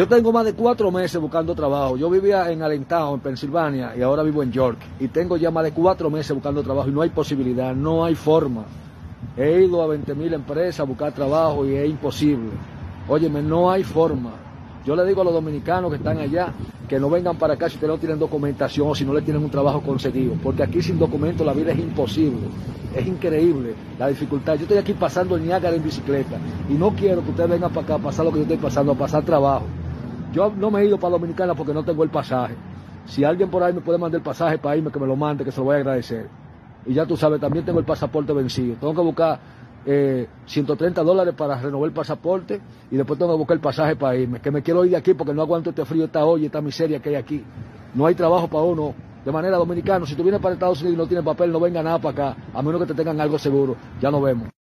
Yo tengo más de cuatro meses buscando trabajo. Yo vivía en Allentown, en Pensilvania, y ahora vivo en York. Y tengo ya más de cuatro meses buscando trabajo y no hay posibilidad, no hay forma. He ido a 20 mil empresas a buscar trabajo y es imposible. Óyeme, no hay forma. Yo le digo a los dominicanos que están allá que no vengan para acá si ustedes no tienen documentación o si no le tienen un trabajo conseguido, porque aquí sin documento la vida es imposible. Es increíble la dificultad. Yo estoy aquí pasando el Niágara en bicicleta y no quiero que ustedes vengan para acá a pasar lo que yo estoy pasando, a pasar trabajo. Yo no me he ido para Dominicana porque no tengo el pasaje. Si alguien por ahí me puede mandar el pasaje para irme, que me lo mande, que se lo voy a agradecer. Y ya tú sabes, también tengo el pasaporte vencido. Tengo que buscar eh, 130 dólares para renovar el pasaporte y después tengo que buscar el pasaje para irme. Que me quiero ir de aquí porque no aguanto este frío, esta olla, esta miseria que hay aquí. No hay trabajo para uno de manera dominicana. Si tú vienes para Estados Unidos y no tienes papel, no venga nada para acá, a menos que te tengan algo seguro. Ya nos vemos.